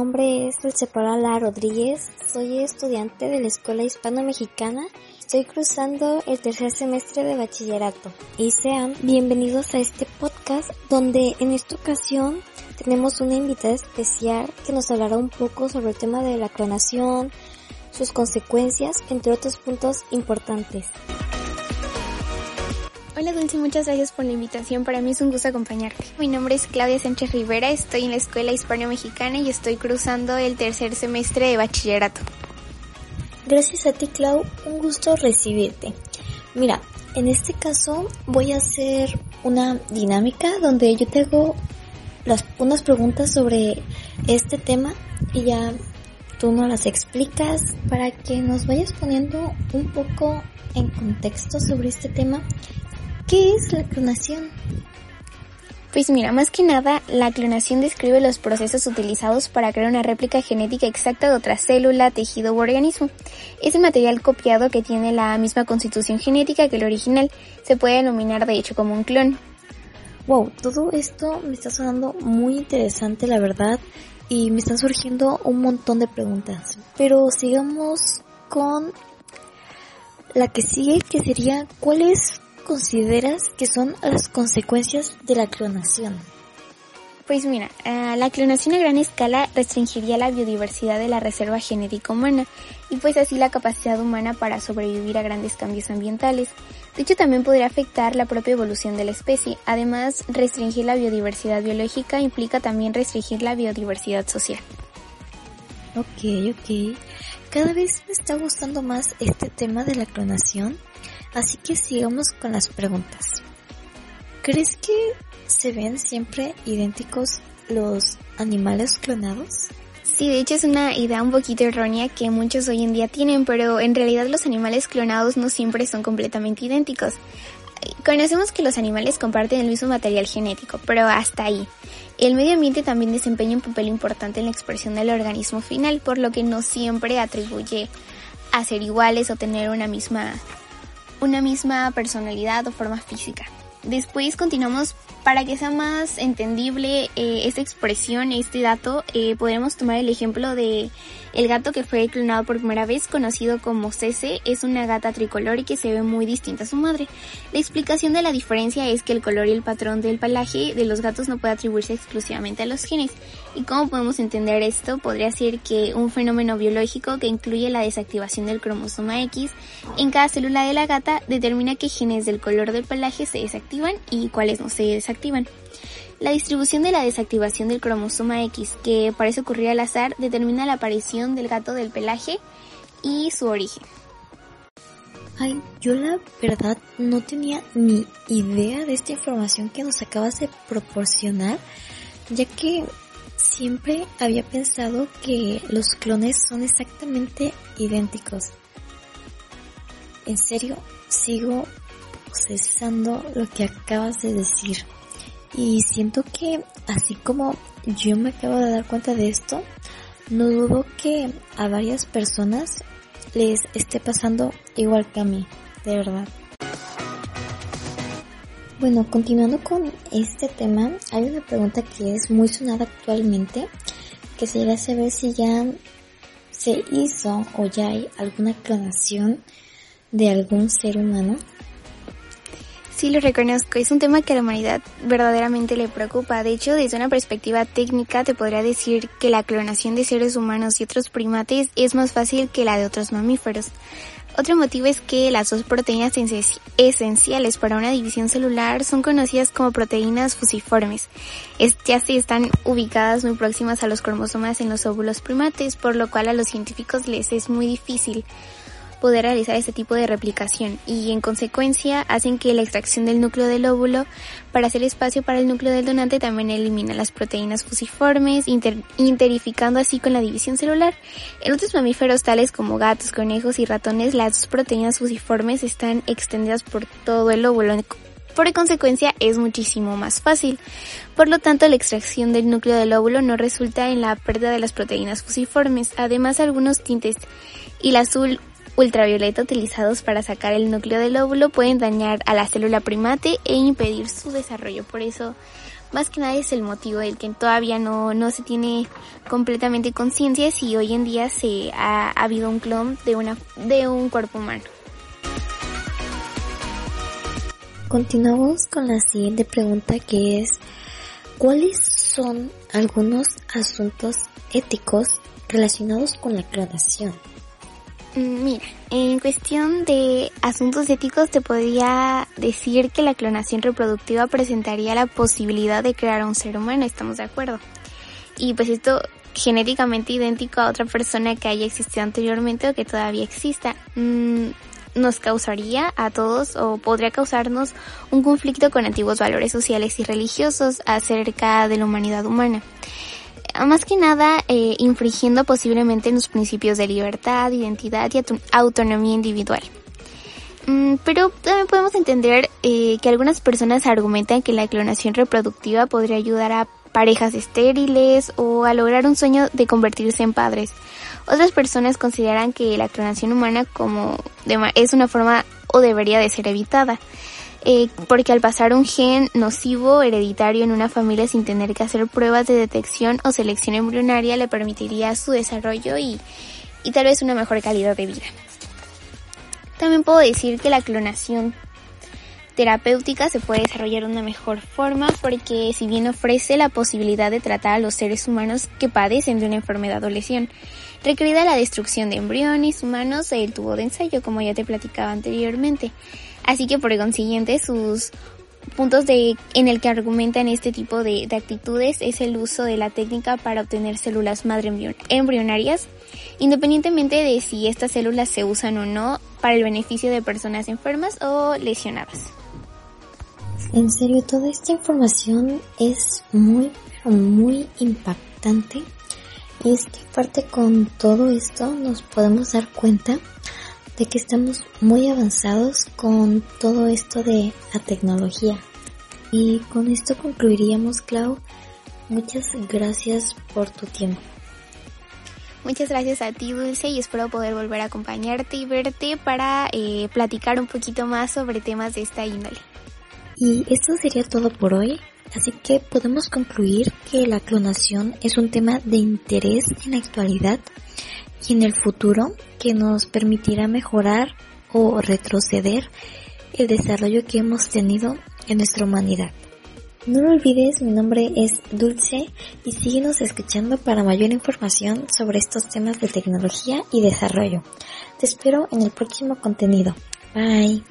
nombre es Dulcepaola Rodríguez, soy estudiante de la Escuela Hispano-Mexicana, estoy cruzando el tercer semestre de bachillerato. Y sean bienvenidos a este podcast donde en esta ocasión tenemos una invitada especial que nos hablará un poco sobre el tema de la clonación, sus consecuencias, entre otros puntos importantes. Hola Dulce, muchas gracias por la invitación. Para mí es un gusto acompañarte. Mi nombre es Claudia Sánchez Rivera, estoy en la Escuela Hispano-Mexicana y estoy cruzando el tercer semestre de bachillerato. Gracias a ti, Clau, un gusto recibirte. Mira, en este caso voy a hacer una dinámica donde yo te hago unas preguntas sobre este tema y ya tú nos las explicas para que nos vayas poniendo un poco en contexto sobre este tema ¿Qué es la clonación? Pues mira, más que nada, la clonación describe los procesos utilizados para crear una réplica genética exacta de otra célula, tejido u organismo. Es el material copiado que tiene la misma constitución genética que el original. Se puede denominar de hecho como un clon. Wow, todo esto me está sonando muy interesante, la verdad, y me están surgiendo un montón de preguntas. Pero sigamos con la que sigue, que sería, ¿cuál es consideras que son las consecuencias de la clonación? Pues mira, eh, la clonación a gran escala restringiría la biodiversidad de la reserva genética humana y pues así la capacidad humana para sobrevivir a grandes cambios ambientales. De hecho también podría afectar la propia evolución de la especie. Además, restringir la biodiversidad biológica implica también restringir la biodiversidad social. Ok, ok. Cada vez me está gustando más este tema de la clonación Así que sigamos con las preguntas. ¿Crees que se ven siempre idénticos los animales clonados? Sí, de hecho es una idea un poquito errónea que muchos hoy en día tienen, pero en realidad los animales clonados no siempre son completamente idénticos. Conocemos que los animales comparten el mismo material genético, pero hasta ahí. El medio ambiente también desempeña un papel importante en la expresión del organismo final, por lo que no siempre atribuye a ser iguales o tener una misma una misma personalidad o forma física. Después continuamos para que sea más entendible eh, esta expresión, este dato, eh, podremos tomar el ejemplo de el gato que fue clonado por primera vez, conocido como Cece, es una gata tricolor y que se ve muy distinta a su madre. La explicación de la diferencia es que el color y el patrón del pelaje de los gatos no puede atribuirse exclusivamente a los genes. ¿Y cómo podemos entender esto? Podría ser que un fenómeno biológico que incluye la desactivación del cromosoma X en cada célula de la gata determina qué genes del color del pelaje se desactivan y cuáles no se desactivan. La distribución de la desactivación del cromosoma X, que parece ocurrir al azar, determina la aparición del gato del pelaje y su origen. Ay, yo la verdad no tenía ni idea de esta información que nos acabas de proporcionar, ya que siempre había pensado que los clones son exactamente idénticos. En serio, sigo procesando lo que acabas de decir. Y siento que así como yo me acabo de dar cuenta de esto, no dudo que a varias personas les esté pasando igual que a mí, de verdad. Bueno, continuando con este tema, hay una pregunta que es muy sonada actualmente, que sería saber si ya se hizo o ya hay alguna clonación de algún ser humano. Sí, lo reconozco. Es un tema que a la humanidad verdaderamente le preocupa. De hecho, desde una perspectiva técnica, te podría decir que la clonación de seres humanos y otros primates es más fácil que la de otros mamíferos. Otro motivo es que las dos proteínas esenciales para una división celular son conocidas como proteínas fusiformes. Estas están ubicadas muy próximas a los cromosomas en los óvulos primates, por lo cual a los científicos les es muy difícil poder realizar este tipo de replicación y en consecuencia hacen que la extracción del núcleo del óvulo para hacer espacio para el núcleo del donante también elimina las proteínas fusiformes, interificando así con la división celular. En otros mamíferos tales como gatos, conejos y ratones, las proteínas fusiformes están extendidas por todo el óvulo. Por consecuencia es muchísimo más fácil. Por lo tanto, la extracción del núcleo del óvulo no resulta en la pérdida de las proteínas fusiformes. Además, algunos tintes la azul ultravioleta utilizados para sacar el núcleo del óvulo pueden dañar a la célula primate e impedir su desarrollo. Por eso, más que nada es el motivo del que todavía no, no se tiene completamente conciencia si hoy en día se ha, ha habido un clon de, una, de un cuerpo humano. Continuamos con la siguiente pregunta que es ¿cuáles son algunos asuntos éticos relacionados con la clonación? Mm, mira, en cuestión de asuntos éticos te podría decir que la clonación reproductiva presentaría la posibilidad de crear un ser humano, estamos de acuerdo. Y pues esto genéticamente idéntico a otra persona que haya existido anteriormente o que todavía exista. Mm, nos causaría a todos o podría causarnos un conflicto con antiguos valores sociales y religiosos acerca de la humanidad humana. Más que nada, eh, infringiendo posiblemente en los principios de libertad, identidad y autonomía individual. Mm, pero también podemos entender eh, que algunas personas argumentan que la clonación reproductiva podría ayudar a parejas estériles o a lograr un sueño de convertirse en padres. Otras personas consideran que la clonación humana como es una forma o debería de ser evitada. Eh, porque al pasar un gen nocivo hereditario en una familia sin tener que hacer pruebas de detección o selección embrionaria le permitiría su desarrollo y, y tal vez una mejor calidad de vida. También puedo decir que la clonación terapéutica se puede desarrollar de una mejor forma porque si bien ofrece la posibilidad de tratar a los seres humanos que padecen de una enfermedad o lesión, requerida la destrucción de embriones humanos e el tubo de ensayo como ya te platicaba anteriormente. Así que por consiguiente sus puntos de, en el que argumentan este tipo de, de, actitudes es el uso de la técnica para obtener células madre embrionarias, independientemente de si estas células se usan o no para el beneficio de personas enfermas o lesionadas. En serio, toda esta información es muy, muy impactante. Y es que aparte con todo esto nos podemos dar cuenta de que estamos muy avanzados con todo esto de la tecnología. Y con esto concluiríamos, Clau. Muchas gracias por tu tiempo. Muchas gracias a ti, Dulce, y espero poder volver a acompañarte y verte para eh, platicar un poquito más sobre temas de esta índole. Y esto sería todo por hoy, así que podemos concluir que la clonación es un tema de interés en la actualidad y en el futuro que nos permitirá mejorar o retroceder el desarrollo que hemos tenido en nuestra humanidad. No lo olvides, mi nombre es Dulce y síguenos escuchando para mayor información sobre estos temas de tecnología y desarrollo. Te espero en el próximo contenido. Bye.